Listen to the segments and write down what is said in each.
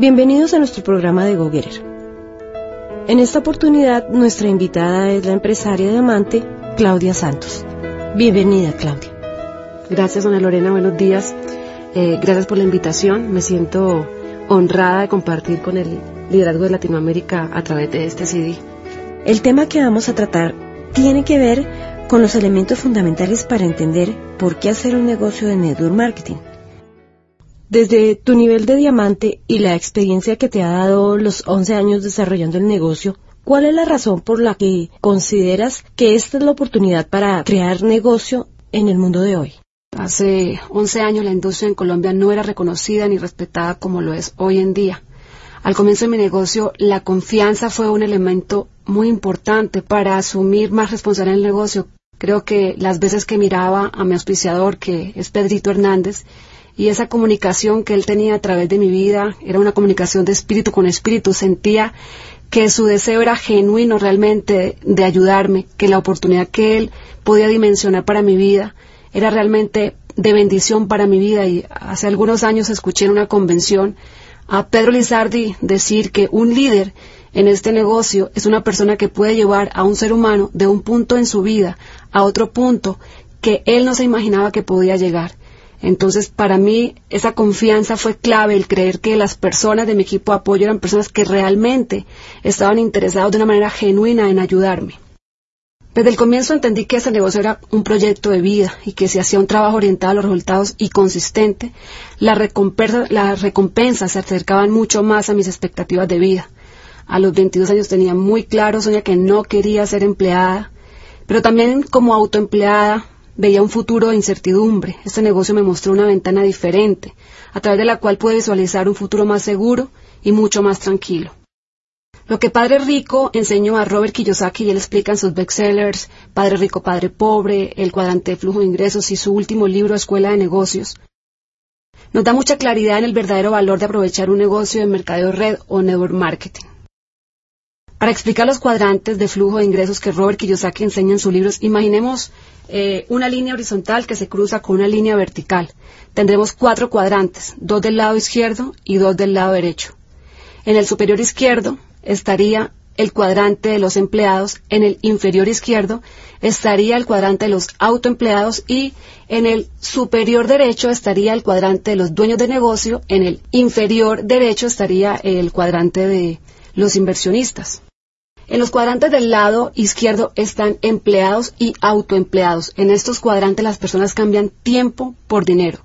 Bienvenidos a nuestro programa de GoGetter. En esta oportunidad, nuestra invitada es la empresaria diamante Claudia Santos. Bienvenida, Claudia. Gracias, doña Lorena. Buenos días. Eh, gracias por la invitación. Me siento honrada de compartir con el liderazgo de Latinoamérica a través de este CD. El tema que vamos a tratar tiene que ver con los elementos fundamentales para entender por qué hacer un negocio de network marketing. Desde tu nivel de diamante y la experiencia que te ha dado los 11 años desarrollando el negocio, ¿cuál es la razón por la que consideras que esta es la oportunidad para crear negocio en el mundo de hoy? Hace 11 años la industria en Colombia no era reconocida ni respetada como lo es hoy en día. Al comienzo de mi negocio, la confianza fue un elemento muy importante para asumir más responsabilidad en el negocio. Creo que las veces que miraba a mi auspiciador, que es Pedrito Hernández, y esa comunicación que él tenía a través de mi vida era una comunicación de espíritu con espíritu. Sentía que su deseo era genuino realmente de ayudarme, que la oportunidad que él podía dimensionar para mi vida era realmente de bendición para mi vida. Y hace algunos años escuché en una convención a Pedro Lizardi decir que un líder en este negocio es una persona que puede llevar a un ser humano de un punto en su vida a otro punto que él no se imaginaba que podía llegar. Entonces, para mí, esa confianza fue clave, el creer que las personas de mi equipo de apoyo eran personas que realmente estaban interesadas de una manera genuina en ayudarme. Desde el comienzo entendí que ese negocio era un proyecto de vida y que si hacía un trabajo orientado a los resultados y consistente, las recompensas se acercaban mucho más a mis expectativas de vida. A los 22 años tenía muy claro, Sonia, que no quería ser empleada, pero también como autoempleada Veía un futuro de incertidumbre. Este negocio me mostró una ventana diferente, a través de la cual pude visualizar un futuro más seguro y mucho más tranquilo. Lo que Padre Rico enseñó a Robert Kiyosaki y él explica en sus bestsellers Padre Rico, Padre Pobre, El cuadrante de flujo de ingresos y su último libro Escuela de Negocios, nos da mucha claridad en el verdadero valor de aprovechar un negocio de mercadeo red o network marketing. Para explicar los cuadrantes de flujo de ingresos que Robert Kiyosaki enseña en sus libros, imaginemos eh, una línea horizontal que se cruza con una línea vertical. Tendremos cuatro cuadrantes, dos del lado izquierdo y dos del lado derecho. En el superior izquierdo estaría el cuadrante de los empleados, en el inferior izquierdo estaría el cuadrante de los autoempleados y en el superior derecho estaría el cuadrante de los dueños de negocio, en el inferior derecho estaría el cuadrante de los inversionistas. En los cuadrantes del lado izquierdo están empleados y autoempleados. En estos cuadrantes las personas cambian tiempo por dinero.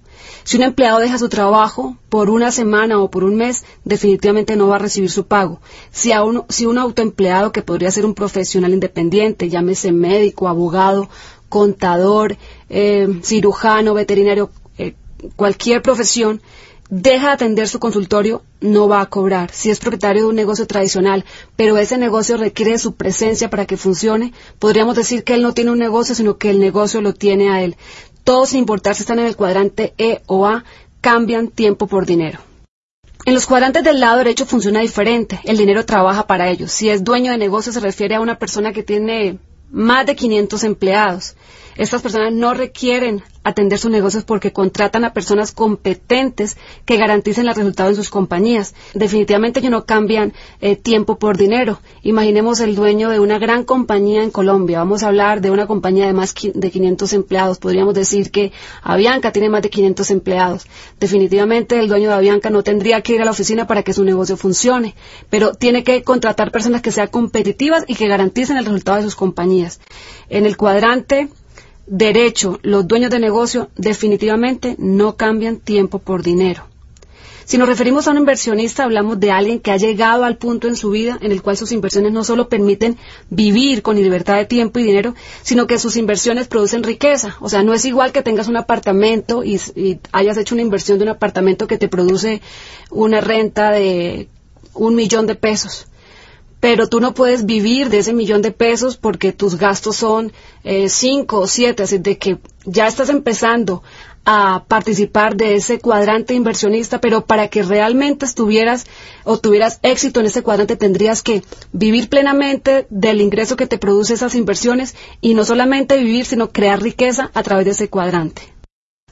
Si un empleado deja su trabajo por una semana o por un mes, definitivamente no va a recibir su pago. Si, un autoempleado que podría ser un profesional independiente, llámese médico, abogado, contador, eh, cirujano, veterinario, eh, cualquier profesión, deja de atender su consultorio, no va a cobrar. Si es propietario de un negocio tradicional, pero ese negocio requiere su presencia para que funcione, podríamos decir que él no tiene un negocio, sino que el negocio lo tiene a él. Todos, sin importar si están en el cuadrante E o A, cambian tiempo por dinero. En los cuadrantes del lado derecho funciona diferente. El dinero trabaja para ellos. Si es dueño de negocio, se refiere a una persona que tiene más de 500 empleados. Estas personas no requieren atender sus negocios porque contratan a personas competentes que garanticen los resultados en sus compañías. Definitivamente ellos no cambian eh, tiempo por dinero. Imaginemos el dueño de una gran compañía en Colombia. Vamos a hablar de una compañía de más de 500 empleados. Podríamos decir que Avianca tiene más de 500 empleados. Definitivamente el dueño de Avianca no tendría que ir a la oficina para que su negocio funcione, pero tiene que contratar personas que sean competitivas y que garanticen el resultado de sus compañías. En el cuadrante derecho, los dueños de negocio definitivamente no cambian tiempo por dinero. Si nos referimos a un inversionista, hablamos de alguien que ha llegado al punto en su vida en el cual sus inversiones no solo permiten vivir con libertad de tiempo y dinero, sino que sus inversiones producen riqueza. O sea, no es igual que tengas un apartamento y, hayas hecho una inversión de un apartamento que te produce una renta de un millón de pesos pero tú no puedes vivir de ese millón de pesos porque tus gastos son eh, cinco o siete, así de que ya estás empezando a participar de ese cuadrante inversionista, pero para que realmente estuvieras o tuvieras éxito en ese cuadrante tendrías que vivir plenamente del ingreso que te produce esas inversiones y no solamente vivir, sino crear riqueza a través de ese cuadrante.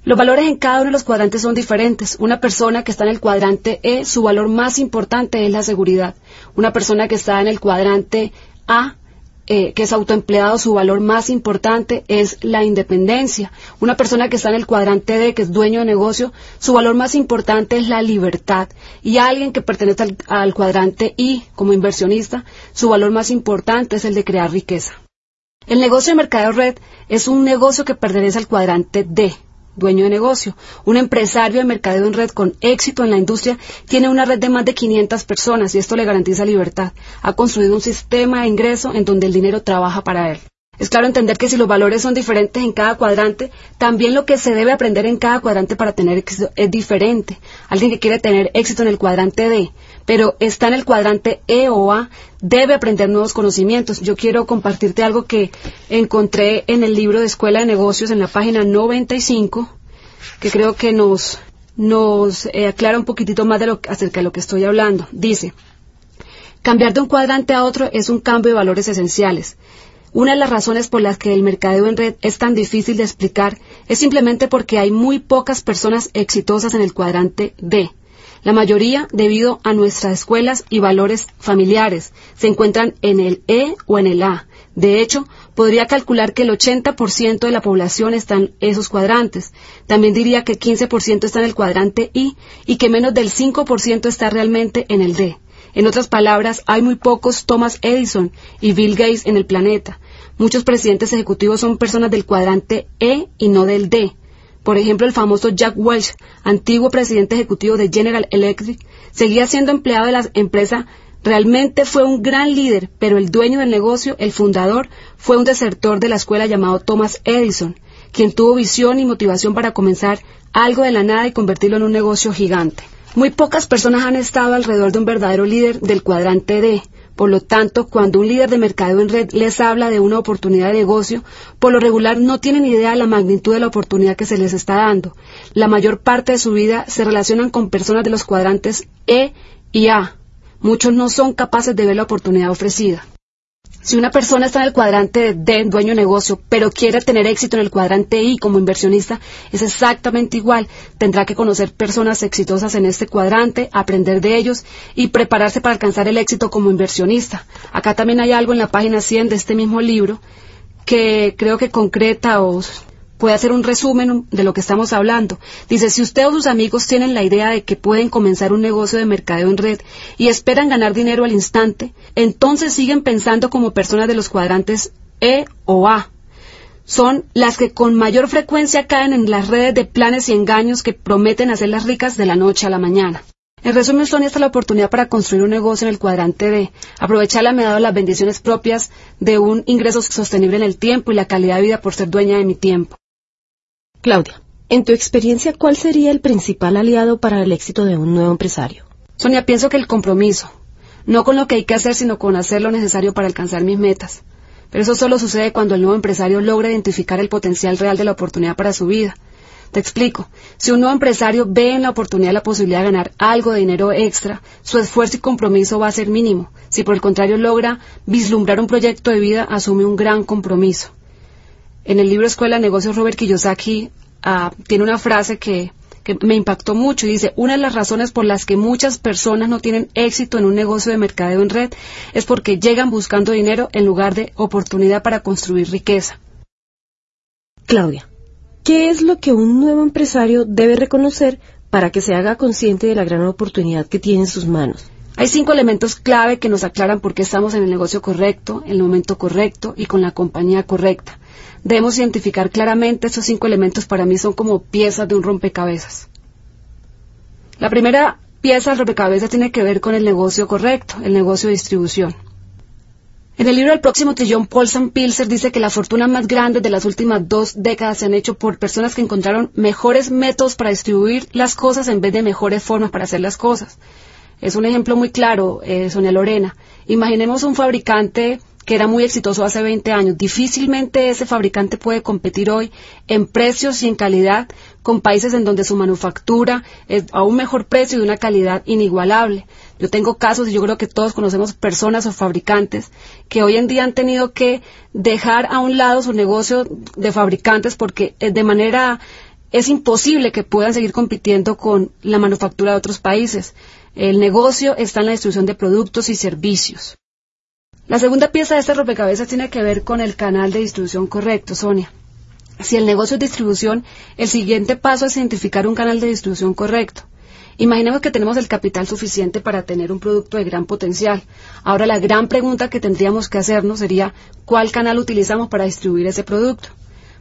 Los valores en cada uno de los cuadrantes son diferentes. Una persona que está en el cuadrante E, su valor más importante es la seguridad. Una persona que está en el cuadrante A, eh, que es autoempleado, su valor más importante es la independencia. Una persona que está en el cuadrante D, que es dueño de negocio, su valor más importante es la libertad. Y alguien que pertenece al, cuadrante I, como inversionista, su valor más importante es el de crear riqueza. El negocio de mercadeo red es un negocio que pertenece al cuadrante D, dueño de negocio. Un empresario de mercadeo en red con éxito en la industria tiene una red de más de 500 personas y esto le garantiza libertad. Ha construido un sistema de ingreso en donde el dinero trabaja para él. Es claro entender que si los valores son diferentes en cada cuadrante, también lo que se debe aprender en cada cuadrante para tener éxito es diferente. Alguien que quiere tener éxito en el cuadrante D, pero está en el cuadrante E o A, debe aprender nuevos conocimientos. Yo quiero compartirte algo que encontré en el libro de Escuela de Negocios en la página 95, que creo que nos, nos eh, aclara un poquitito más de lo, acerca de lo que estoy hablando. Dice, cambiar de un cuadrante a otro es un cambio de valores esenciales. Una de las razones por las que el mercadeo en red es tan difícil de explicar es simplemente porque hay muy pocas personas exitosas en el cuadrante D. La mayoría, debido a nuestras escuelas y valores familiares, se encuentran en el E o en el A. De hecho, podría calcular que el 80% de la población está en esos cuadrantes. También diría que 15% está en el cuadrante I y que menos del 5% está realmente en el D. En otras palabras, hay muy pocos Thomas Edison y Bill Gates en el planeta. Muchos presidentes ejecutivos son personas del cuadrante E y no del D. Por ejemplo, el famoso Jack Welch, antiguo presidente ejecutivo de General Electric, seguía siendo empleado de la empresa. Realmente fue un gran líder, pero el dueño del negocio, el fundador, fue un desertor de la escuela llamado Thomas Edison, quien tuvo visión y motivación para comenzar algo de la nada y convertirlo en un negocio gigante. Muy pocas personas han estado alrededor de un verdadero líder del cuadrante D. Por lo tanto, cuando un líder de mercado en red les habla de una oportunidad de negocio, por lo regular no tienen idea de la magnitud de la oportunidad que se les está dando. La mayor parte de su vida se relacionan con personas de los cuadrantes E y A. Muchos no son capaces de ver la oportunidad ofrecida. Si una persona está en el cuadrante D, dueño de negocio, pero quiere tener éxito en el cuadrante I como inversionista, es exactamente igual. Tendrá que conocer personas exitosas en este cuadrante, aprender de ellos y prepararse para alcanzar el éxito como inversionista. Acá también hay algo en la página 100 de este mismo libro que creo que concreta o puede hacer un resumen de lo que estamos hablando. Dice, si usted o sus amigos tienen la idea de que pueden comenzar un negocio de mercadeo en red y esperan ganar dinero al instante, entonces siguen pensando como personas de los cuadrantes E o A. Son las que con mayor frecuencia caen en las redes de planes y engaños que prometen hacerlas ricas de la noche a la mañana. En resumen, Sonia, esta es la oportunidad para construir un negocio en el cuadrante D. Aprovecharla me ha dado las bendiciones propias de un ingreso sostenible en el tiempo y la calidad de vida por ser dueña de mi tiempo. Claudia, en tu experiencia, ¿cuál sería el principal aliado para el éxito de un nuevo empresario? Sonia, pienso que el compromiso. No con lo que hay que hacer, sino con hacer lo necesario para alcanzar mis metas. Pero eso solo sucede cuando el nuevo empresario logra identificar el potencial real de la oportunidad para su vida. Te explico. Si un nuevo empresario ve en la oportunidad la posibilidad de ganar algo de dinero extra, su esfuerzo y compromiso va a ser mínimo. Si por el contrario logra vislumbrar un proyecto de vida, asume un gran compromiso. En el libro Escuela de Negocios, Robert Kiyosaki ah, tiene una frase que, que me impactó mucho y dice, una de las razones por las que muchas personas no tienen éxito en un negocio de mercadeo en red es porque llegan buscando dinero en lugar de oportunidad para construir riqueza. Claudia, ¿qué es lo que un nuevo empresario debe reconocer para que se haga consciente de la gran oportunidad que tiene en sus manos? Hay cinco elementos clave que nos aclaran por qué estamos en el negocio correcto, en el momento correcto y con la compañía correcta. Debemos identificar claramente estos cinco elementos para mí son como piezas de un rompecabezas. La primera pieza del rompecabezas tiene que ver con el negocio correcto, el negocio de distribución. En el libro El próximo trillón, Paul Pilser dice que la fortuna más grande de las últimas dos décadas se han hecho por personas que encontraron mejores métodos para distribuir las cosas en vez de mejores formas para hacer las cosas. Es un ejemplo muy claro, eh, Sonia Lorena. Imaginemos un fabricante que era muy exitoso hace 20 años. Difícilmente ese fabricante puede competir hoy en precios y en calidad con países en donde su manufactura es a un mejor precio y de una calidad inigualable. Yo tengo casos y yo creo que todos conocemos personas o fabricantes que hoy en día han tenido que dejar a un lado su negocio de fabricantes porque eh, de manera es imposible que puedan seguir compitiendo con la manufactura de otros países. El negocio está en la distribución de productos y servicios. La segunda pieza de este rompecabezas tiene que ver con el canal de distribución correcto, Sonia. Si el negocio es distribución, el siguiente paso es identificar un canal de distribución correcto. Imaginemos que tenemos el capital suficiente para tener un producto de gran potencial. Ahora la gran pregunta que tendríamos que hacernos sería ¿cuál canal utilizamos para distribuir ese producto?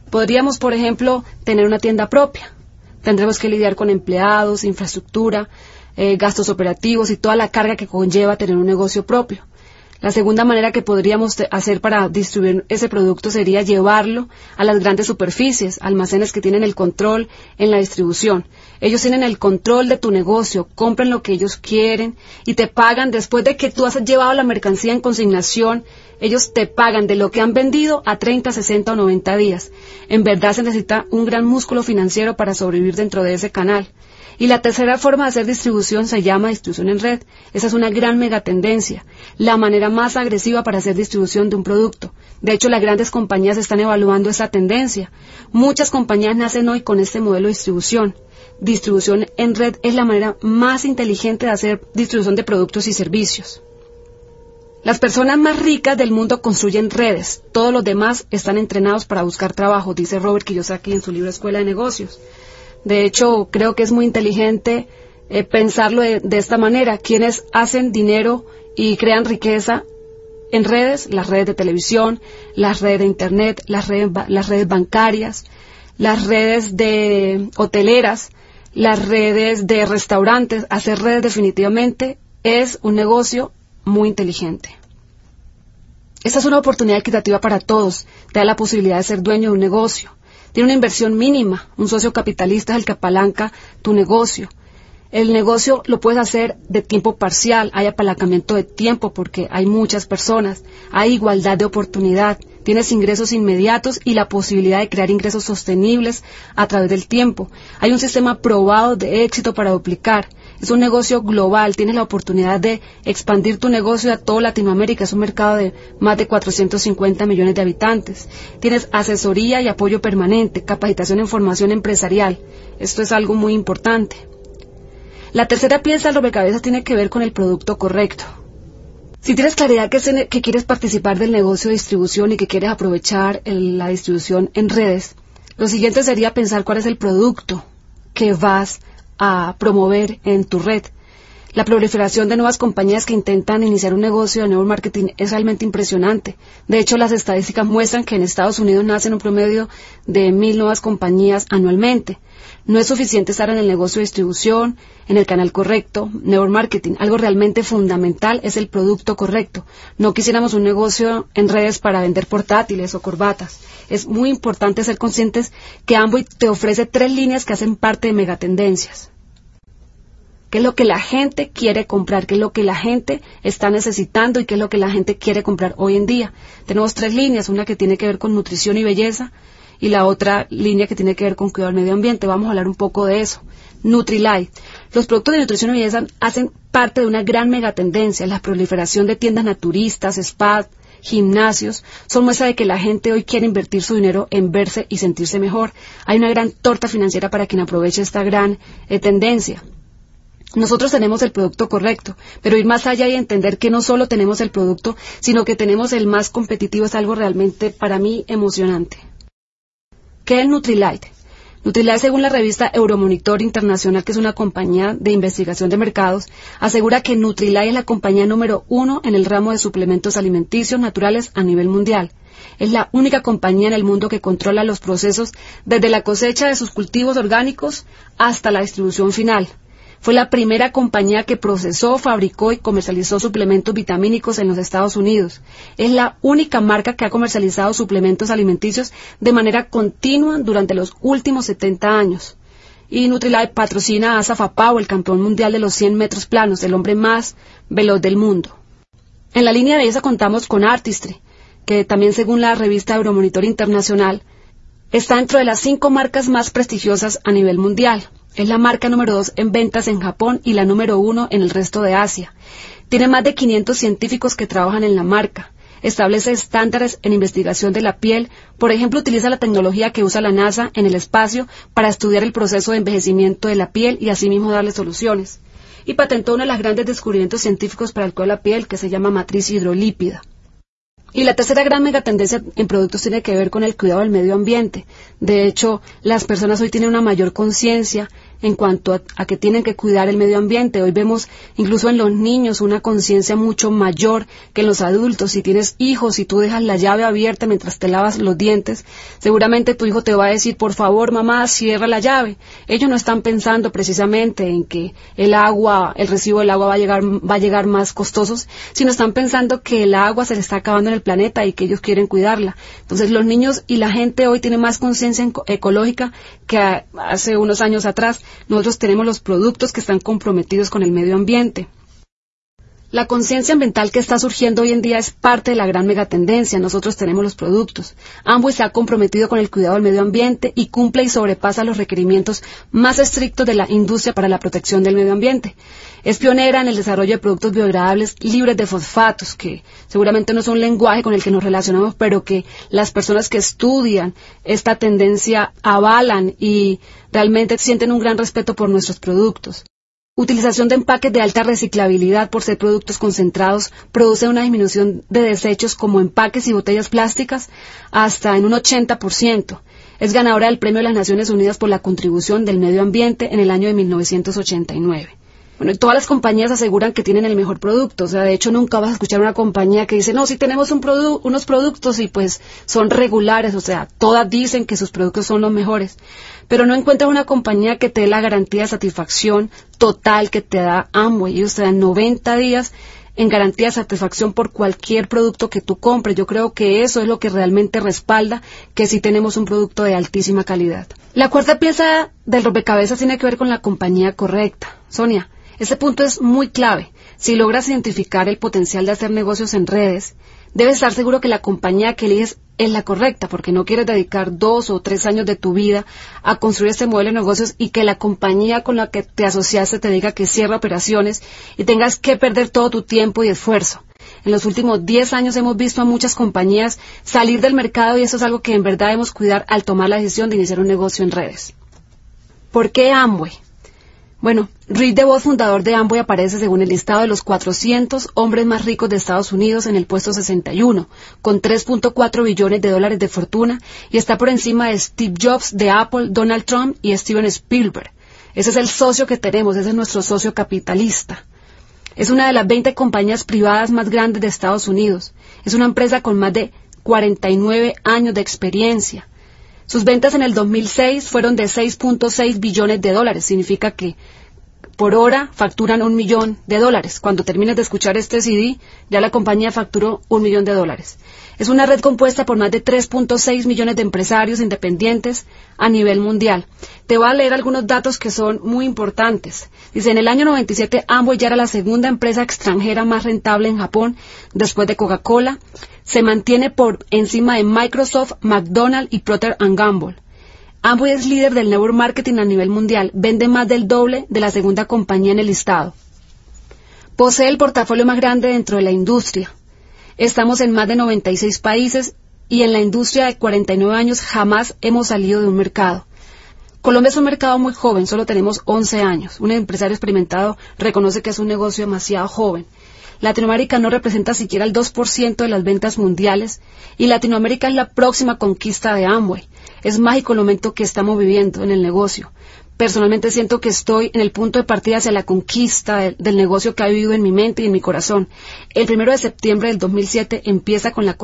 Podríamos, por ejemplo, tener una tienda propia. Tendremos que lidiar con empleados, infraestructura, eh, gastos operativos y toda la carga que conlleva tener un negocio propio. La segunda manera que podríamos hacer para distribuir ese producto sería llevarlo a las grandes superficies, almacenes que tienen el control en la distribución. Ellos tienen el control de tu negocio, compran lo que ellos quieren y te pagan después de que tú has llevado la mercancía en consignación. Ellos te pagan de lo que han vendido a 30, 60 o 90 días. En verdad se necesita un gran músculo financiero para sobrevivir dentro de ese canal. Y la tercera forma de hacer distribución se llama distribución en red. Esa es una gran megatendencia, la manera más agresiva para hacer distribución de un producto. De hecho, las grandes compañías están evaluando esa tendencia. Muchas compañías nacen hoy con este modelo de distribución. Distribución en red es la manera más inteligente de hacer distribución de productos y servicios. Las personas más ricas del mundo construyen redes. Todos los demás están entrenados para buscar trabajo, dice Robert Kiyosaki en su libro Escuela de Negocios. De hecho, creo que es muy inteligente eh, pensarlo de, esta manera. Quienes hacen dinero y crean riqueza en redes, las redes de televisión, las redes de Internet, las redes, las redes bancarias, las redes de hoteleras, las redes de restaurantes, hacer redes definitivamente es un negocio muy inteligente. Esta es una oportunidad equitativa para todos, te da la posibilidad de ser dueño de un negocio tiene una inversión mínima. Un socio capitalista es el que apalanca tu negocio. El negocio lo puedes hacer de tiempo parcial, hay apalancamiento de tiempo porque hay muchas personas, hay igualdad de oportunidad, tienes ingresos inmediatos y la posibilidad de crear ingresos sostenibles a través del tiempo. Hay un sistema probado de éxito para duplicar. Es un negocio global, tienes la oportunidad de expandir tu negocio a toda Latinoamérica, es un mercado de más de 450 millones de habitantes. Tienes asesoría y apoyo permanente, capacitación en formación empresarial. Esto es algo muy importante. La tercera pieza del rompecabezas tiene que ver con el producto correcto. Si tienes claridad que, que, quieres participar del negocio de distribución y que quieres aprovechar la distribución en redes, lo siguiente sería pensar cuál es el producto que vas a promover en tu red. La proliferación de nuevas compañías que intentan iniciar un negocio de nuevo marketing es realmente impresionante. De hecho, las estadísticas muestran que en Estados Unidos nacen un promedio de mil nuevas compañías anualmente. No es suficiente estar en el negocio de distribución, en el canal correcto, network marketing. Algo realmente fundamental es el producto correcto. No quisiéramos un negocio en redes para vender portátiles o corbatas. Es muy importante ser conscientes que Amway te ofrece tres líneas que hacen parte de megatendencias qué es lo que la gente quiere comprar, qué es lo que la gente está necesitando y qué es lo que la gente quiere comprar hoy en día. Tenemos tres líneas, una que tiene que ver con nutrición y belleza y la otra línea que tiene que ver con cuidado del medio ambiente. Vamos a hablar un poco de eso. Nutrilite. Los productos de nutrición y belleza hacen parte de una gran megatendencia, la proliferación de tiendas naturistas, spas, gimnasios, son muestra de que la gente hoy quiere invertir su dinero en verse y sentirse mejor. Hay una gran torta financiera para quien aproveche esta gran eh, tendencia. Nosotros tenemos el producto correcto, pero ir más allá y entender que no solo tenemos el producto, sino que tenemos el más competitivo es algo realmente para mí emocionante. ¿Qué es Nutrilite? Nutrilite, según la revista Euromonitor Internacional, que es una compañía de investigación de mercados, asegura que Nutrilite es la compañía número uno en el ramo de suplementos alimenticios naturales a nivel mundial. Es la única compañía en el mundo que controla los procesos desde la cosecha de sus cultivos orgánicos hasta la distribución final. Fue la primera compañía que procesó, fabricó y comercializó suplementos vitamínicos en los Estados Unidos. Es la única marca que ha comercializado suplementos alimenticios de manera continua durante los últimos 70 años. Y Nutrilite patrocina a Zafapau, el campeón mundial de los 100 metros planos, el hombre más veloz del mundo. En la línea de esa contamos con Artistry, que también según la revista Euromonitor Internacional, está dentro de las cinco marcas más prestigiosas a nivel mundial. Es la marca número dos en ventas en Japón y la número uno en el resto de Asia. Tiene más de 500 científicos que trabajan en la marca. establece estándares en investigación de la piel, por ejemplo, utiliza la tecnología que usa la NASA en el espacio para estudiar el proceso de envejecimiento de la piel y asimismo darle soluciones. Y patentó uno de los grandes descubrimientos científicos para el cuidado de la piel que se llama matriz hidrolípida. Y la tercera gran megatendencia en productos tiene que ver con el cuidado del medio ambiente. De hecho, las personas hoy tienen una mayor conciencia en cuanto a, que tienen que cuidar el medio ambiente. Hoy vemos incluso en los niños una conciencia mucho mayor que en los adultos. Si tienes hijos y tú dejas la llave abierta mientras te lavas los dientes, seguramente tu hijo te va a decir, por favor, mamá, cierra la llave. Ellos no están pensando precisamente en que el agua, el recibo del agua va a llegar, va a llegar más costosos, sino están pensando que el agua se le está acabando en el planeta y que ellos quieren cuidarla. Entonces los niños y la gente hoy tienen más conciencia ecológica que hace unos años atrás nosotros tenemos los productos que están comprometidos con el medio ambiente. La conciencia ambiental que está surgiendo hoy en día es parte de la gran megatendencia. Nosotros tenemos los productos. Amway se ha comprometido con el cuidado del medio ambiente y cumple y sobrepasa los requerimientos más estrictos de la industria para la protección del medio ambiente. Es pionera en el desarrollo de productos biodegradables libres de fosfatos, que seguramente no es un lenguaje con el que nos relacionamos, pero que las personas que estudian esta tendencia avalan y realmente sienten un gran respeto por nuestros productos. Utilización de empaques de alta reciclabilidad por ser productos concentrados produce una disminución de desechos como empaques y botellas plásticas hasta en un 80%. Es ganadora del Premio de las Naciones Unidas por la contribución del medio ambiente en el año de 1989. Bueno, todas las compañías aseguran que tienen el mejor producto. O sea, de hecho, nunca vas a escuchar una compañía que dice, no, si tenemos unos productos y pues son regulares. O sea, todas dicen que sus productos son los mejores. Pero no encuentras una compañía que te dé la garantía de satisfacción total que te da Amway. Ellos te dan 90 días en garantía de satisfacción por cualquier producto que tú compres. Yo creo que eso es lo que realmente respalda que sí tenemos un producto de altísima calidad. La cuarta pieza del rompecabezas tiene que ver con la compañía correcta. Sonia, este punto es muy clave. Si logras identificar el potencial de hacer negocios en redes, debes estar seguro que la compañía que eliges es la correcta, porque no quieres dedicar dos o tres años de tu vida a construir este modelo de negocios y que la compañía con la que te asociaste te diga que cierra operaciones y tengas que perder todo tu tiempo y esfuerzo. En los últimos diez años hemos visto a muchas compañías salir del mercado y eso es algo que en verdad debemos cuidar al tomar la decisión de iniciar un negocio en redes. ¿Por qué Amway? Bueno, Reed DeVos, fundador de Amway, aparece según el listado de los 400 hombres más ricos de Estados Unidos en el puesto 61, con 3.4 billones de dólares de fortuna y está por encima de Steve Jobs de Apple, Donald Trump y Steven Spielberg. Ese es el socio que tenemos, ese es nuestro socio capitalista. Es una de las 20 compañías privadas más grandes de Estados Unidos. Es una empresa con más de 49 años de experiencia. Sus ventas en el 2006 fueron de 6.6 billones de dólares. Significa que por hora facturan un millón de dólares. Cuando termines de escuchar este CD, ya la compañía facturó un millón de dólares. Es una red compuesta por más de 3.6 millones de empresarios independientes a nivel mundial. Te voy a leer algunos datos que son muy importantes. Dice, en el año 97 Amway ya era la segunda empresa extranjera más rentable en Japón después de Coca-Cola se mantiene por encima de Microsoft, McDonald's y Procter Gamble. Amway es líder del network marketing a nivel mundial, vende más del doble de la segunda compañía en el listado. Posee el portafolio más grande dentro de la industria. Estamos en más de 96 países y en la industria de 49 años jamás hemos salido de un mercado. Colombia es un mercado muy joven, solo tenemos 11 años. Un empresario experimentado reconoce que es un negocio demasiado joven. Latinoamérica no representa siquiera el 2% de las ventas mundiales y Latinoamérica es la próxima conquista de Amway. Es mágico el momento que estamos viviendo en el negocio. Personalmente siento que estoy en el punto de partida hacia la conquista del, negocio que ha vivido en mi mente y en mi corazón. El primero de septiembre del 2007 empieza con la,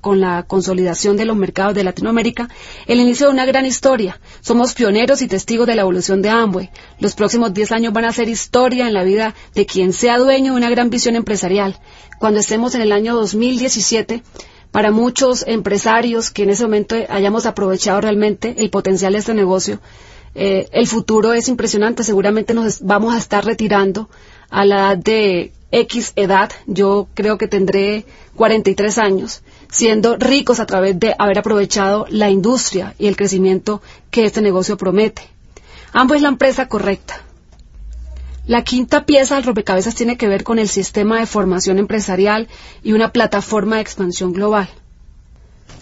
con la consolidación de los mercados de Latinoamérica, el inicio de una gran historia. Somos pioneros y testigos de la evolución de Amway. Los próximos 10 años van a ser historia en la vida de quien sea dueño de una gran visión empresarial. Cuando estemos en el año 2017, para muchos empresarios que en ese momento hayamos aprovechado realmente el potencial de este negocio, eh, el futuro es impresionante. Seguramente nos vamos a estar retirando a la edad de X edad. Yo creo que tendré 43 años, siendo ricos a través de haber aprovechado la industria y el crecimiento que este negocio promete. Ambos es la empresa correcta. La quinta pieza del rompecabezas tiene que ver con el sistema de formación empresarial y una plataforma de expansión global.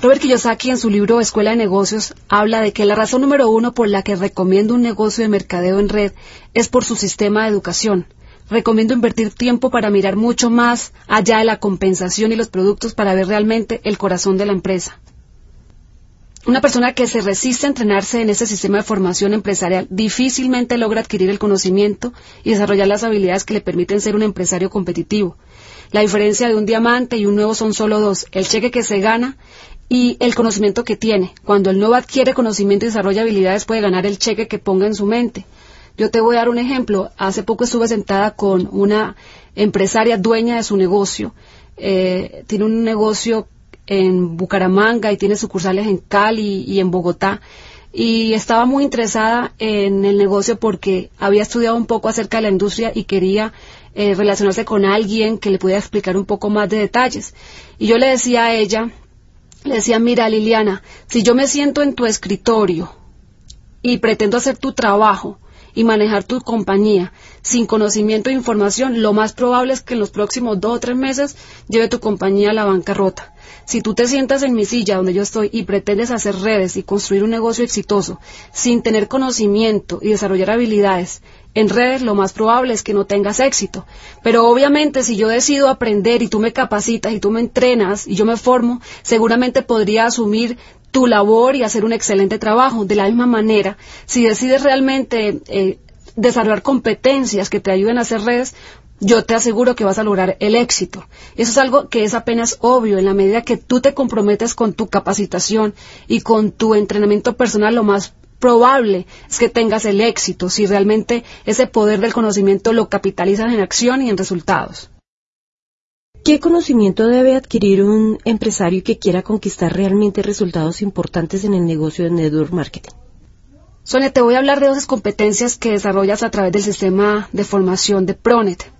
Robert Kiyosaki en su libro Escuela de Negocios habla de que la razón número uno por la que recomiendo un negocio de mercadeo en red es por su sistema de educación. Recomiendo invertir tiempo para mirar mucho más allá de la compensación y los productos para ver realmente el corazón de la empresa. Una persona que se resiste a entrenarse en ese sistema de formación empresarial difícilmente logra adquirir el conocimiento y desarrollar las habilidades que le permiten ser un empresario competitivo. La diferencia de un diamante y un nuevo son solo dos, el cheque que se gana y el conocimiento que tiene. Cuando el nuevo adquiere conocimiento y desarrolla habilidades puede ganar el cheque que ponga en su mente. Yo te voy a dar un ejemplo. Hace poco estuve sentada con una empresaria dueña de su negocio. Eh, tiene un negocio en Bucaramanga y tiene sucursales en Cali y en Bogotá. Y estaba muy interesada en el negocio porque había estudiado un poco acerca de la industria y quería eh, relacionarse con alguien que le pudiera explicar un poco más de detalles. Y yo le decía a ella, le decía, mira Liliana, si yo me siento en tu escritorio y pretendo hacer tu trabajo y manejar tu compañía sin conocimiento e información, lo más probable es que en los próximos dos o tres meses lleve tu compañía a la bancarrota. Si tú te sientas en mi silla donde yo estoy y pretendes hacer redes y construir un negocio exitoso sin tener conocimiento y desarrollar habilidades en redes, lo más probable es que no tengas éxito. Pero obviamente si yo decido aprender y tú me capacitas y tú me entrenas y yo me formo, seguramente podría asumir tu labor y hacer un excelente trabajo. De la misma manera, si decides realmente eh, desarrollar competencias que te ayuden a hacer redes, yo te aseguro que vas a lograr el éxito. Eso es algo que es apenas obvio. En la medida que tú te comprometes con tu capacitación y con tu entrenamiento personal, lo más probable es que tengas el éxito si realmente ese poder del conocimiento lo capitalizas en acción y en resultados. ¿Qué conocimiento debe adquirir un empresario que quiera conquistar realmente resultados importantes en el negocio de network marketing? Sonia, te voy a hablar de dos competencias que desarrollas a través del sistema de formación de Pronet.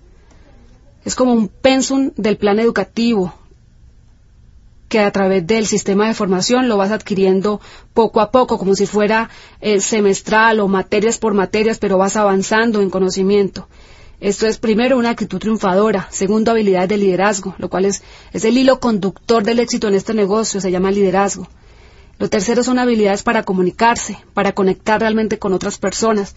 Es como un pensum del plan educativo que a través del sistema de formación lo vas adquiriendo poco a poco, como si fuera eh, semestral o materias por materias, pero vas avanzando en conocimiento. Esto es primero una actitud triunfadora, segundo habilidades de liderazgo, lo cual es, es el hilo conductor del éxito en este negocio, se llama liderazgo. Lo tercero son habilidades para comunicarse, para conectar realmente con otras personas.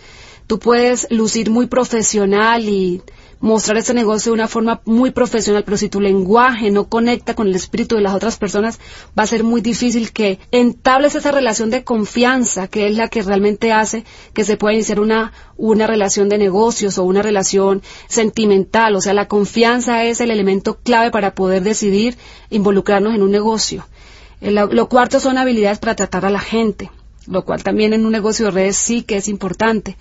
Tú puedes lucir muy profesional y mostrar este negocio de una forma muy profesional, pero si tu lenguaje no conecta con el espíritu de las otras personas, va a ser muy difícil que entables esa relación de confianza, que es la que realmente hace que se pueda iniciar una, una relación de negocios o una relación sentimental. O sea, la confianza es el elemento clave para poder decidir involucrarnos en un negocio. Eh, lo cuarto son habilidades para tratar a la gente, lo cual también en un negocio de redes sí que es importante.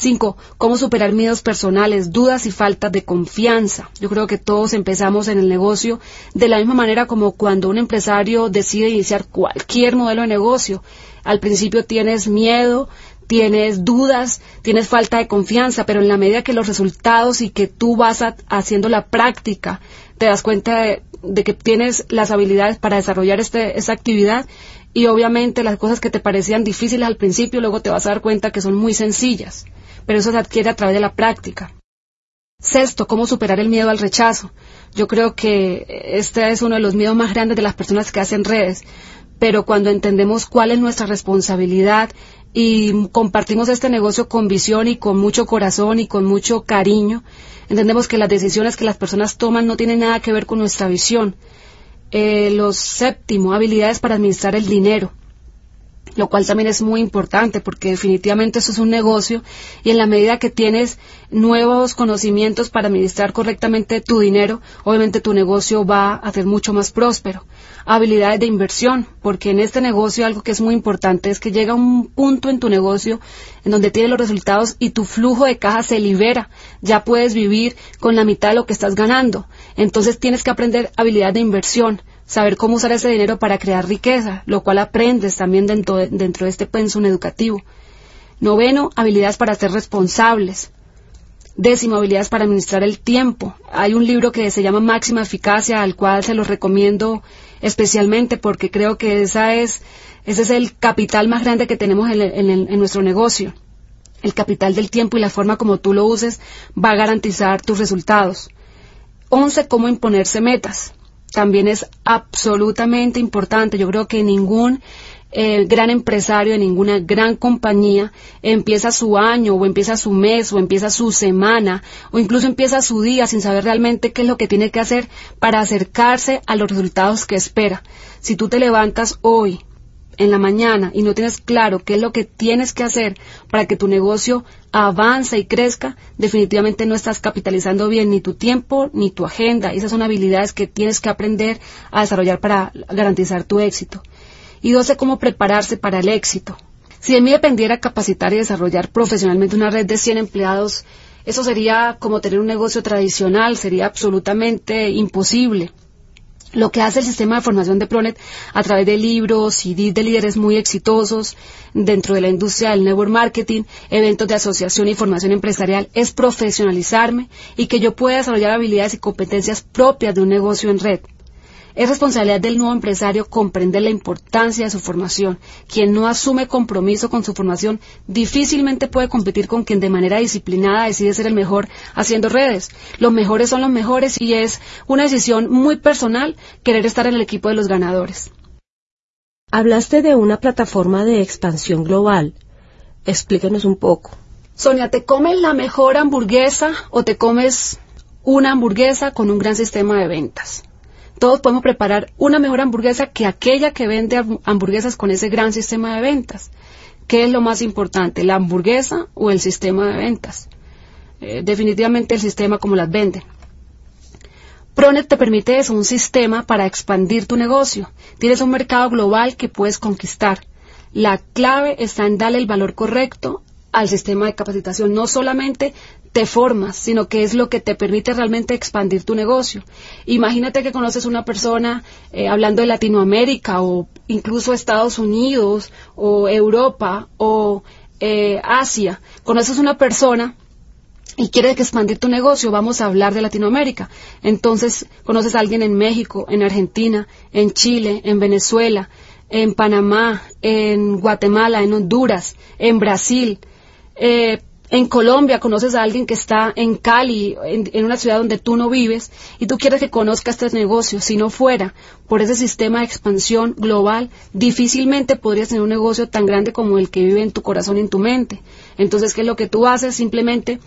Cinco, cómo superar miedos personales, dudas y faltas de confianza. Yo creo que todos empezamos en el negocio de la misma manera como cuando un empresario decide iniciar cualquier modelo de negocio. Al principio tienes miedo, tienes dudas, tienes falta de confianza, pero en la medida que los resultados y que tú vas haciendo la práctica, te das cuenta de, que tienes las habilidades para desarrollar este, esta actividad y obviamente las cosas que te parecían difíciles al principio, luego te vas a dar cuenta que son muy sencillas pero eso se adquiere a través de la práctica. Sexto, cómo superar el miedo al rechazo. Yo creo que este es uno de los miedos más grandes de las personas que hacen redes, pero cuando entendemos cuál es nuestra responsabilidad y compartimos este negocio con visión y con mucho corazón y con mucho cariño, entendemos que las decisiones que las personas toman no tienen nada que ver con nuestra visión. Eh, los séptimo, habilidades para administrar el dinero lo cual también es muy importante porque definitivamente eso es un negocio y en la medida que tienes nuevos conocimientos para administrar correctamente tu dinero, obviamente tu negocio va a ser mucho más próspero. Habilidades de inversión, porque en este negocio algo que es muy importante es que llega un punto en tu negocio en donde tienes los resultados y tu flujo de caja se libera. Ya puedes vivir con la mitad de lo que estás ganando. Entonces tienes que aprender habilidades de inversión saber cómo usar ese dinero para crear riqueza, lo cual aprendes también dentro de, dentro de este pensum educativo. Noveno, habilidades para ser responsables. Décimo, habilidades para administrar el tiempo. Hay un libro que se llama Máxima Eficacia, al cual se los recomiendo especialmente porque creo que esa es, ese es el capital más grande que tenemos en, nuestro negocio. El capital del tiempo y la forma como tú lo uses va a garantizar tus resultados. 11. Cómo imponerse metas. También es absolutamente importante. Yo creo que ningún el gran empresario de ninguna gran compañía empieza su año o empieza su mes o empieza su semana o incluso empieza su día sin saber realmente qué es lo que tiene que hacer para acercarse a los resultados que espera. Si tú te levantas hoy en la mañana y no tienes claro qué es lo que tienes que hacer para que tu negocio avance y crezca, definitivamente no estás capitalizando bien ni tu tiempo ni tu agenda. Esas son habilidades que tienes que aprender a desarrollar para garantizar tu éxito y 12 cómo prepararse para el éxito. Si de mí dependiera capacitar y desarrollar profesionalmente una red de 100 empleados, eso sería como tener un negocio tradicional, sería absolutamente imposible. Lo que hace el sistema de formación de Pronet a través de libros, y de líderes muy exitosos dentro de la industria del network marketing, eventos de asociación y formación empresarial, es profesionalizarme y que yo pueda desarrollar habilidades y competencias propias de un negocio en red. Es responsabilidad del nuevo empresario comprender la importancia de su formación. Quien no asume compromiso con su formación difícilmente puede competir con quien de manera disciplinada decide ser el mejor haciendo redes. Los mejores son los mejores y es una decisión muy personal querer estar en el equipo de los ganadores. Hablaste de una plataforma de expansión global. Explíquenos un poco. Sonia, ¿te comes la mejor hamburguesa o te comes una hamburguesa con un gran sistema de ventas? Todos podemos preparar una mejor hamburguesa que aquella que vende hamburguesas con ese gran sistema de ventas. ¿Qué es lo más importante, la hamburguesa o el sistema de ventas? Eh, definitivamente el sistema como las venden. Pronet te permite eso, un sistema para expandir tu negocio. Tienes un mercado global que puedes conquistar. La clave está en darle el valor correcto al sistema de capacitación. No solamente te formas, sino que es lo que te permite realmente expandir tu negocio. Imagínate que conoces una persona eh, hablando de Latinoamérica o incluso Estados Unidos o Europa o eh, Asia. Conoces una persona y quieres expandir tu negocio, vamos a hablar de Latinoamérica. Entonces, conoces a alguien en México, en Argentina, en Chile, en Venezuela, en Panamá, en Guatemala, en Honduras, en Brasil. Eh, en Colombia conoces a alguien que está en Cali, en, una ciudad donde tú no vives, y tú quieres que conozca este negocio. Si no fuera por ese sistema de expansión global, difícilmente podrías tener un negocio tan grande como el que vive en tu corazón y en tu mente. Entonces, ¿qué es lo que tú haces? Simplemente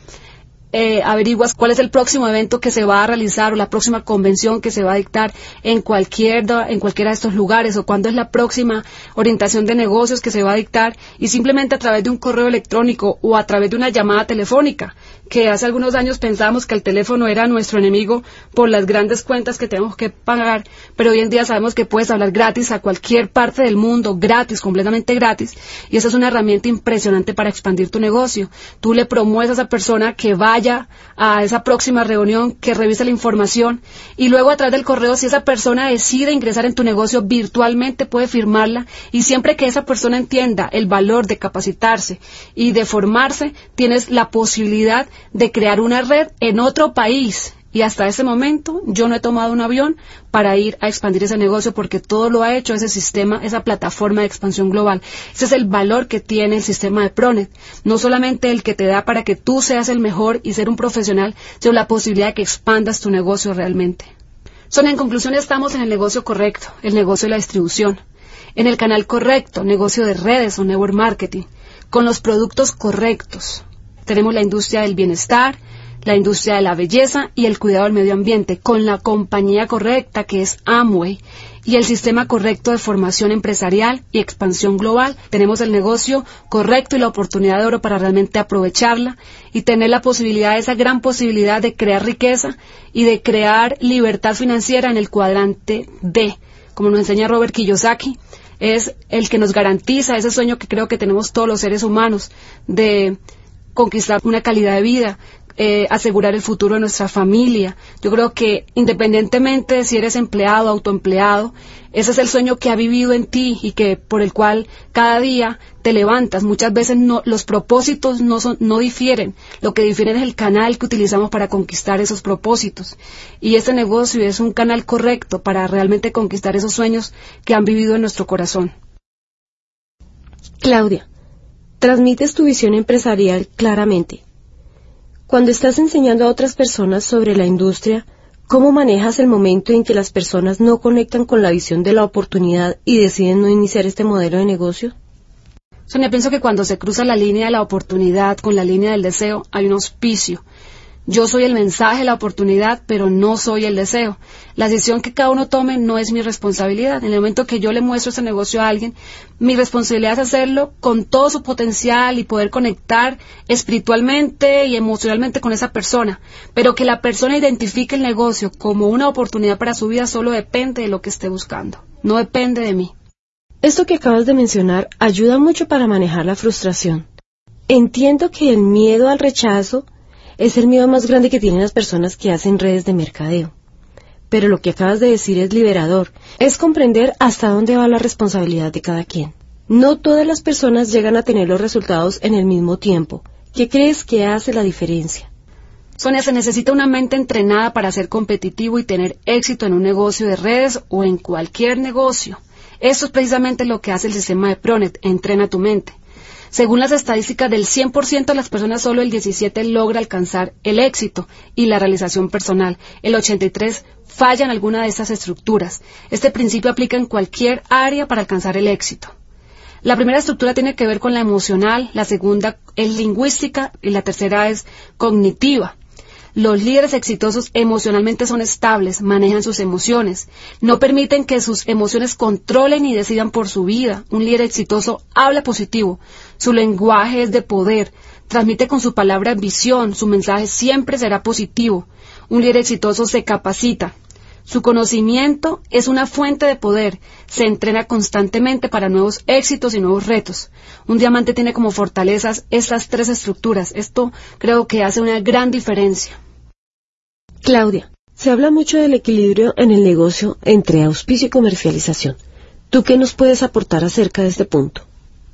eh, averiguas cuál es el próximo evento que se va a realizar o la próxima convención que se va a dictar en, cualquier, en cualquiera de estos lugares o cuándo es la próxima orientación de negocios que se va a dictar y simplemente a través de un correo electrónico o a través de una llamada telefónica que hace algunos años pensábamos que el teléfono era nuestro enemigo por las grandes cuentas que tenemos que pagar, pero hoy en día sabemos que puedes hablar gratis a cualquier parte del mundo, gratis, completamente gratis, y esa es una herramienta impresionante para expandir tu negocio. Tú le promueves a esa persona que vaya a esa próxima reunión, que revise la información, y luego a través del correo, si esa persona decide ingresar en tu negocio virtualmente, puede firmarla, y siempre que esa persona entienda el valor de capacitarse y de formarse, tienes la posibilidad de crear una red en otro país. Y hasta ese momento yo no he tomado un avión para ir a expandir ese negocio porque todo lo ha hecho ese sistema, esa plataforma de expansión global. Ese es el valor que tiene el sistema de Pronet. No solamente el que te da para que tú seas el mejor y ser un profesional, sino la posibilidad de que expandas tu negocio realmente. Son en conclusión estamos en el negocio correcto, el negocio de la distribución, en el canal correcto, negocio de redes o network marketing, con los productos correctos, tenemos la industria del bienestar, la industria de la belleza y el cuidado del medio ambiente, con la compañía correcta que es Amway y el sistema correcto de formación empresarial y expansión global. Tenemos el negocio correcto y la oportunidad de oro para realmente aprovecharla y tener la posibilidad, esa gran posibilidad de crear riqueza y de crear libertad financiera en el cuadrante D, como nos enseña Robert Kiyosaki es el que nos garantiza ese sueño que creo que tenemos todos los seres humanos de conquistar una calidad de vida, eh, asegurar el futuro de nuestra familia. Yo creo que independientemente de si eres empleado, autoempleado, ese es el sueño que ha vivido en ti y que por el cual cada día te levantas. Muchas veces los propósitos no, son, no difieren. Lo que difiere es el canal que utilizamos para conquistar esos propósitos. Y este negocio es un canal correcto para realmente conquistar esos sueños que han vivido en nuestro corazón. Claudia, transmites tu visión empresarial claramente. Cuando estás enseñando a otras personas sobre la industria, ¿cómo manejas el momento en que las personas no conectan con la visión de la oportunidad y deciden no iniciar este modelo de negocio? Sonia, pienso que cuando se cruza la línea de la oportunidad con la línea del deseo, hay un auspicio. Yo soy el mensaje, la oportunidad, pero no soy el deseo. La decisión que cada uno tome no es mi responsabilidad. En el momento que yo le muestro ese negocio a alguien, mi responsabilidad es hacerlo con todo su potencial y poder conectar espiritualmente y emocionalmente con esa persona. Pero que la persona identifique el negocio como una oportunidad para su vida solo depende de lo que esté buscando. No depende de mí. Esto que acabas de mencionar ayuda mucho para manejar la frustración. Entiendo que el miedo al rechazo es el miedo más grande que tienen las personas que hacen redes de mercadeo. Pero lo que acabas de decir es liberador, es comprender hasta dónde va la responsabilidad de cada quien. No todas las personas llegan a tener los resultados en el mismo tiempo. ¿Qué crees que hace la diferencia? Sonia, se necesita una mente entrenada para ser competitivo y tener éxito en un negocio de redes o en cualquier negocio. Eso es precisamente lo que hace el sistema de Pronet, entrena tu mente. Según las estadísticas del 100% de las personas, solo el 17 logra alcanzar el éxito y la realización personal. El 83 falla en alguna de estas estructuras. Este principio aplica en cualquier área para alcanzar el éxito. La primera estructura tiene que ver con la emocional, la segunda es lingüística y la tercera es cognitiva. Los líderes exitosos emocionalmente son estables, manejan sus emociones, no permiten que sus emociones controlen y decidan por su vida. Un líder exitoso habla positivo, su lenguaje es de poder, transmite con su palabra visión, su mensaje siempre será positivo. Un líder exitoso se capacita. Su conocimiento es una fuente de poder, se entrena constantemente para nuevos éxitos y nuevos retos. Un diamante tiene como fortalezas estas tres estructuras. Esto creo que hace una gran diferencia. Claudia, se habla mucho del equilibrio en el negocio entre auspicio y comercialización. ¿Tú qué nos puedes aportar acerca de este punto?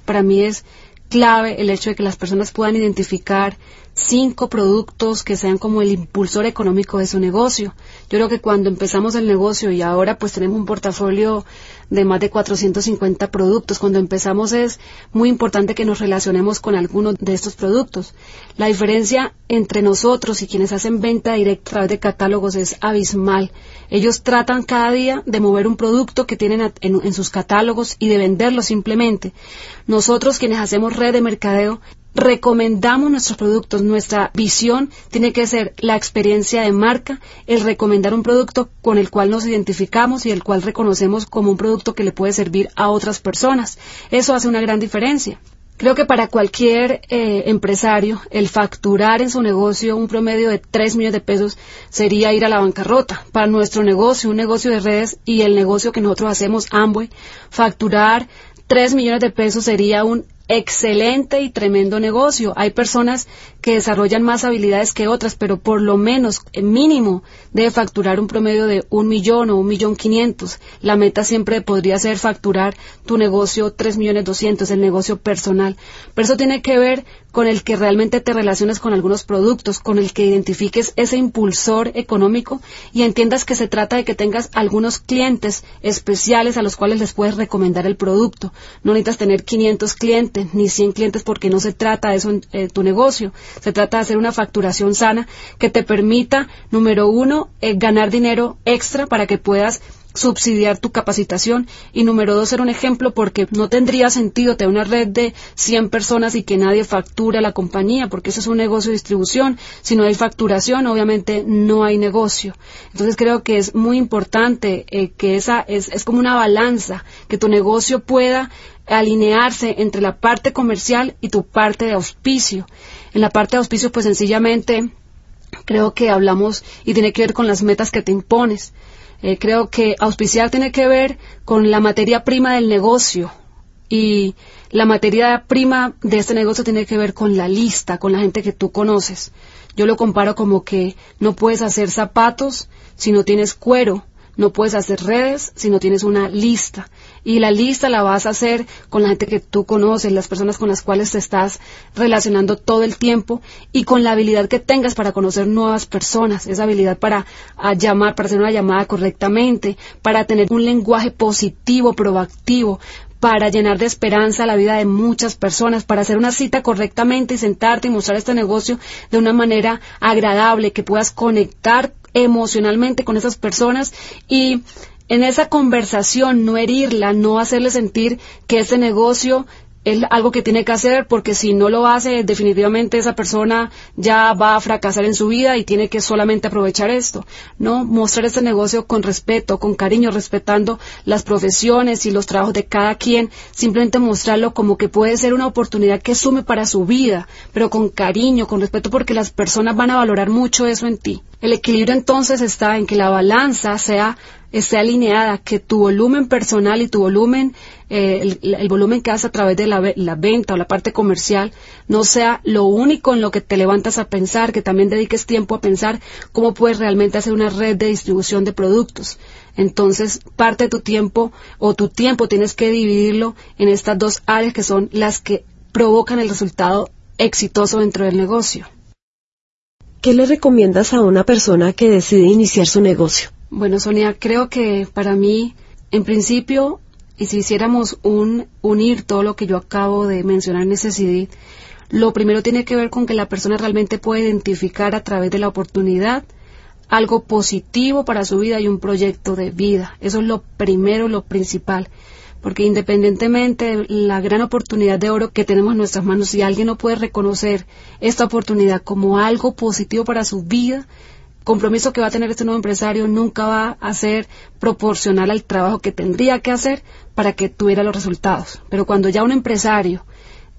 Para mí es clave el hecho de que las personas puedan identificar cinco productos que sean como el impulsor económico de su negocio. Yo creo que cuando empezamos el negocio y ahora pues tenemos un portafolio de más de 450 productos, cuando empezamos es muy importante que nos relacionemos con algunos de estos productos. La diferencia entre nosotros y quienes hacen venta directa a través de catálogos es abismal. Ellos tratan cada día de mover un producto que tienen en, sus catálogos y de venderlo simplemente. Nosotros quienes hacemos red de mercadeo recomendamos nuestros productos. Nuestra visión tiene que ser la experiencia de marca, el recomendar un producto con el cual nos identificamos y el cual reconocemos como un producto que le puede servir a otras personas. Eso hace una gran diferencia. Creo que para cualquier eh, empresario el facturar en su negocio un promedio de 3 millones de pesos sería ir a la bancarrota. Para nuestro negocio, un negocio de redes y el negocio que nosotros hacemos, Amway, facturar 3 millones de pesos sería un excelente y tremendo negocio. Hay personas que desarrollan más habilidades que otras, pero por lo menos mínimo debe facturar un promedio de un millón o un millón quinientos. La meta siempre podría ser facturar tu negocio tres millones doscientos, el negocio personal. Pero eso tiene que ver con el que realmente te relaciones con algunos productos, con el que identifiques ese impulsor económico y entiendas que se trata de que tengas algunos clientes especiales a los cuales les puedes recomendar el producto. No necesitas tener 500 clientes ni 100 clientes porque no se trata de eso en eh, tu negocio. Se trata de hacer una facturación sana que te permita, número uno, eh, ganar dinero extra para que puedas subsidiar tu capacitación. Y número dos ser un ejemplo porque no tendría sentido tener una red de 100 personas y que nadie facture a la compañía porque eso es un negocio de distribución. Si no hay facturación obviamente no hay negocio. Entonces creo que es muy importante eh, que esa es, es como una balanza que tu negocio pueda alinearse entre la parte comercial y tu parte de auspicio en la parte de auspicio pues sencillamente creo que hablamos y tiene que ver con las metas que te impones eh, creo que auspiciar tiene que ver con la materia prima del negocio y la materia prima de este negocio tiene que ver con la lista, con la gente que tú conoces. Yo lo comparo como que no puedes hacer zapatos si no tienes cuero, no puedes hacer redes si no tienes una lista. Y la lista la vas a hacer con la gente que tú conoces, las personas con las cuales te estás relacionando todo el tiempo y con la habilidad que tengas para conocer nuevas personas, esa habilidad para llamar, para hacer una llamada correctamente, para tener un lenguaje positivo, proactivo, para llenar de esperanza la vida de muchas personas, para hacer una cita correctamente y sentarte y mostrar este negocio de una manera agradable, que puedas conectar emocionalmente con esas personas y en esa conversación no herirla, no hacerle sentir que ese negocio es algo que tiene que hacer porque si no lo hace definitivamente esa persona ya va a fracasar en su vida y tiene que solamente aprovechar esto, ¿no? Mostrar este negocio con respeto, con cariño, respetando las profesiones y los trabajos de cada quien, simplemente mostrarlo como que puede ser una oportunidad que sume para su vida, pero con cariño, con respeto porque las personas van a valorar mucho eso en ti. El equilibrio entonces está en que la balanza sea esté alineada, que tu volumen personal y tu volumen, eh, el, volumen que haces a través de la, la, venta o la parte comercial, no sea lo único en lo que te levantas a pensar, que también dediques tiempo a pensar cómo puedes realmente hacer una red de distribución de productos. Entonces, parte de tu tiempo o tu tiempo tienes que dividirlo en estas dos áreas que son las que provocan el resultado exitoso dentro del negocio. ¿Qué le recomiendas a una persona que decide iniciar su negocio? Bueno, Sonia, creo que para mí, en principio, y si hiciéramos un unir todo lo que yo acabo de mencionar en ese CD, lo primero tiene que ver con que la persona realmente puede identificar a través de la oportunidad algo positivo para su vida y un proyecto de vida. Eso es lo primero, lo principal porque independientemente de la gran oportunidad de oro que tenemos en nuestras manos, si alguien no puede reconocer esta oportunidad como algo positivo para su vida, compromiso que va a tener este nuevo empresario nunca va a ser proporcional al trabajo que tendría que hacer para que tuviera los resultados. Pero cuando ya un empresario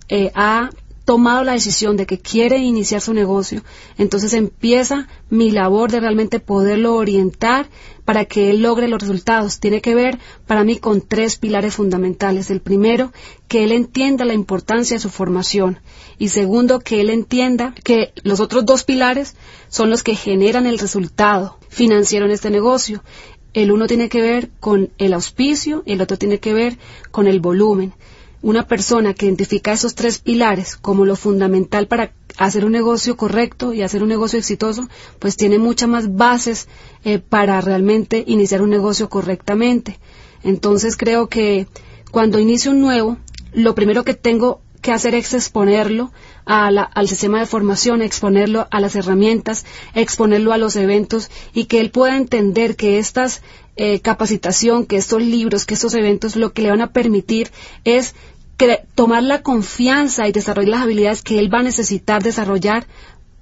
eh, ha tomado la decisión de que quiere iniciar su negocio, entonces empieza mi labor de realmente poderlo orientar para que él logre los resultados. Tiene que ver para mí con tres pilares fundamentales. El primero, que él entienda la importancia de su formación. Y segundo, que él entienda que los otros dos pilares son los que generan el resultado financiero en este negocio. El uno tiene que ver con el auspicio y el otro tiene que ver con el volumen una persona que identifica esos tres pilares como lo fundamental para hacer un negocio correcto y hacer un negocio exitoso, pues tiene muchas más bases eh, para realmente iniciar un negocio correctamente. Entonces creo que cuando inicio un nuevo, lo primero que tengo que hacer es exponerlo al sistema de formación, exponerlo a las herramientas, exponerlo a los eventos y que él pueda entender que estas eh, capacitación, que estos libros, que estos eventos lo que le van a permitir es tomar la confianza y desarrollar las habilidades que él va a necesitar desarrollar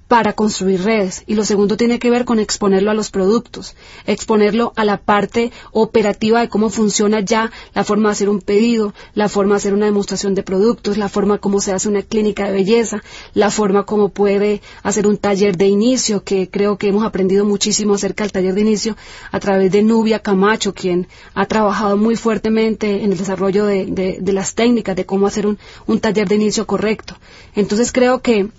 para construir redes. Y lo segundo tiene que ver con exponerlo a los productos, exponerlo a la parte operativa de cómo funciona ya la forma de hacer un pedido, la forma de hacer una demostración de productos, la forma como se hace una clínica de belleza, la forma como puede hacer un taller de inicio, que creo que hemos aprendido muchísimo acerca del taller de inicio a través de Nubia Camacho, quien ha trabajado muy fuertemente en el desarrollo de, las técnicas de cómo hacer un, un taller de inicio correcto. Entonces creo que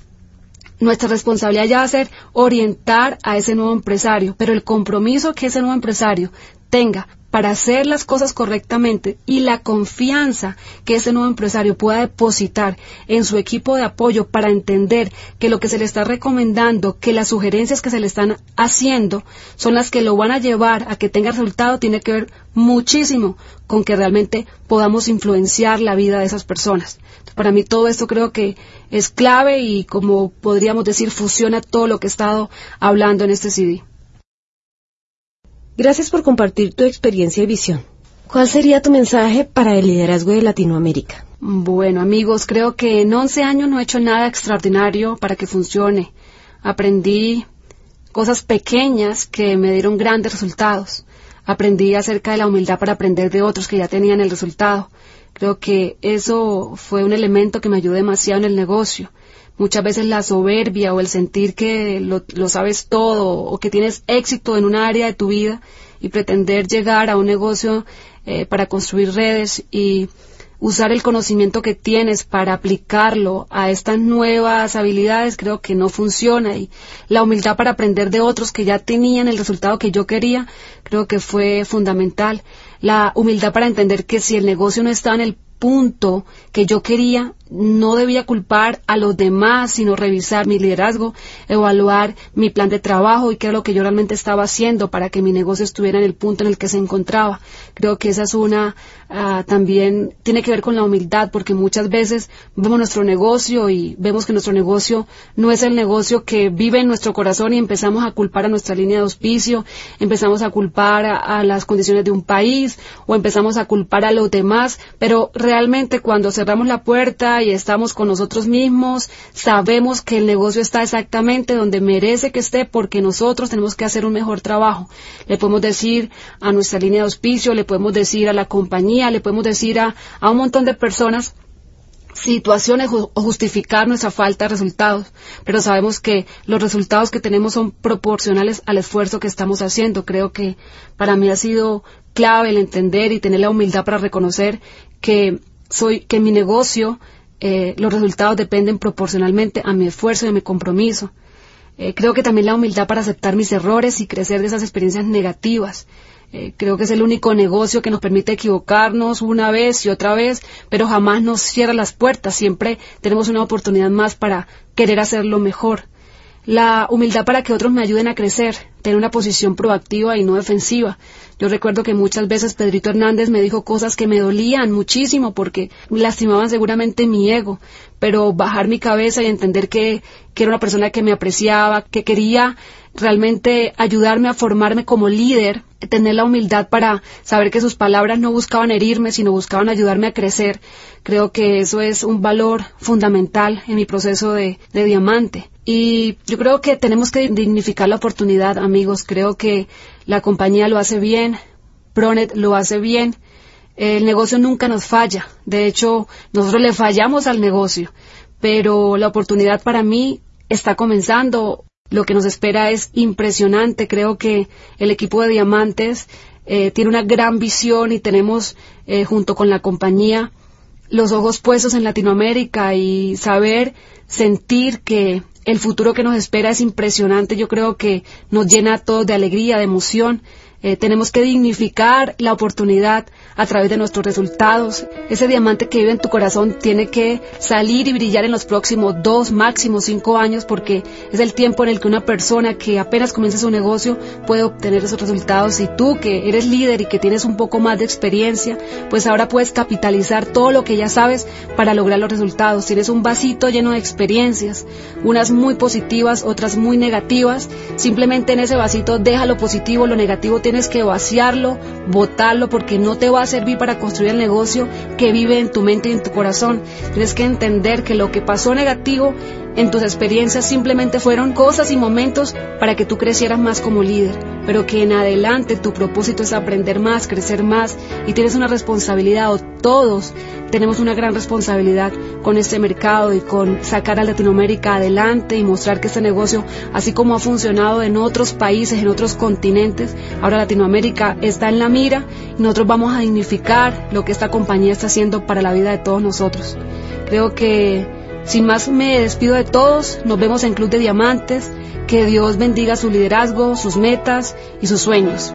nuestra responsabilidad ya va a ser orientar a ese nuevo empresario, pero el compromiso que ese nuevo empresario tenga para hacer las cosas correctamente y la confianza que ese nuevo empresario pueda depositar en su equipo de apoyo para entender que lo que se le está recomendando, que las sugerencias que se le están haciendo son las que lo van a llevar a que tenga resultado, tiene que ver muchísimo con que realmente podamos influenciar la vida de esas personas. Para mí todo esto creo que es clave y como podríamos decir fusiona todo lo que he estado hablando en este CD. Gracias por compartir tu experiencia y visión. ¿Cuál sería tu mensaje para el liderazgo de Latinoamérica? Bueno, amigos, creo que en 11 años no he hecho nada extraordinario para que funcione. Aprendí cosas pequeñas que me dieron grandes resultados. Aprendí acerca de la humildad para aprender de otros que ya tenían el resultado. Creo que eso fue un elemento que me ayudó demasiado en el negocio. Muchas veces la soberbia o el sentir que lo, sabes todo o que tienes éxito en un área de tu vida y pretender llegar a un negocio eh, para construir redes y usar el conocimiento que tienes para aplicarlo a estas nuevas habilidades creo que no funciona. Y la humildad para aprender de otros que ya tenían el resultado que yo quería creo que fue fundamental. La humildad para entender que si el negocio no está en el punto que yo quería, no debía culpar a los demás, sino revisar mi liderazgo, evaluar mi plan de trabajo y qué era lo que yo realmente estaba haciendo para que mi negocio estuviera en el punto en el que se encontraba. Creo que esa es una, ah, también tiene que ver con la humildad, porque muchas veces vemos nuestro negocio y vemos que nuestro negocio no es el negocio que vive en nuestro corazón y empezamos a culpar a nuestra línea de auspicio, empezamos a culpar a las condiciones de un país o empezamos a culpar a los demás, pero realmente cuando cerramos la puerta y estamos con nosotros mismos, sabemos que el negocio está exactamente donde merece que esté porque nosotros tenemos que hacer un mejor trabajo. Le podemos decir a nuestra línea de auspicio, le podemos decir a la compañía, le podemos decir a, a un montón de personas situaciones o justificar nuestra falta de resultados, pero sabemos que los resultados que tenemos son proporcionales al esfuerzo que estamos haciendo. Creo que para mí ha sido clave el entender y tener la humildad para reconocer que soy que mi negocio eh, los resultados dependen proporcionalmente a mi esfuerzo y a mi compromiso. Eh, creo que también la humildad para aceptar mis errores y crecer de esas experiencias negativas. Eh, creo que es el único negocio que nos permite equivocarnos una vez y otra vez, pero jamás nos cierra las puertas. Siempre tenemos una oportunidad más para querer hacerlo mejor. La humildad para que otros me ayuden a crecer, tener una posición proactiva y no defensiva. Yo recuerdo que muchas veces Pedrito Hernández me dijo cosas que me dolían muchísimo porque lastimaban seguramente mi ego, pero bajar mi cabeza y entender que, que era una persona que me apreciaba, que quería realmente ayudarme a formarme como líder, tener la humildad para saber que sus palabras no buscaban herirme, sino buscaban ayudarme a crecer. Creo que eso es un valor fundamental en mi proceso de, diamante. Y yo creo que tenemos que dignificar la oportunidad, amigos. Creo que la compañía lo hace bien, Pronet lo hace bien. El negocio nunca nos falla. De hecho, nosotros le fallamos al negocio. Pero la oportunidad para mí está comenzando. Lo que nos espera es impresionante. Creo que el equipo de Diamantes eh, tiene una gran visión y tenemos, eh, junto con la compañía, los ojos puestos en Latinoamérica y saber, sentir que el futuro que nos espera es impresionante. Yo creo que nos llena a todos de alegría, de emoción. Eh, tenemos que dignificar la oportunidad a través de nuestros resultados. Ese diamante que vive en tu corazón tiene que salir y brillar en los próximos dos, máximo cinco años, porque es el tiempo en el que una persona que apenas comienza su negocio puede obtener esos resultados. Y tú, que eres líder y que tienes un poco más de experiencia, pues ahora puedes capitalizar todo lo que ya sabes para lograr los resultados. Tienes un vasito lleno de experiencias, unas muy positivas, otras muy negativas. Simplemente en ese vasito deja lo positivo, lo negativo tienes que vaciarlo, botarlo, porque no te va a servir para construir el negocio que vive en tu mente y en tu corazón. Tienes que entender que lo que pasó negativo en tus experiencias simplemente fueron cosas y momentos para que tú crecieras más como líder, pero que en adelante tu propósito es aprender más, crecer más y tienes una responsabilidad o todos tenemos una gran responsabilidad con este mercado y con sacar a Latinoamérica adelante y mostrar que este negocio, así como ha funcionado en otros países, en otros continentes, ahora Latinoamérica está en la mira y nosotros vamos a dignificar lo que esta compañía está haciendo para la vida de todos nosotros. Creo que sin más me despido de todos, nos vemos en Club de Diamantes, que Dios bendiga su liderazgo, sus metas y sus sueños.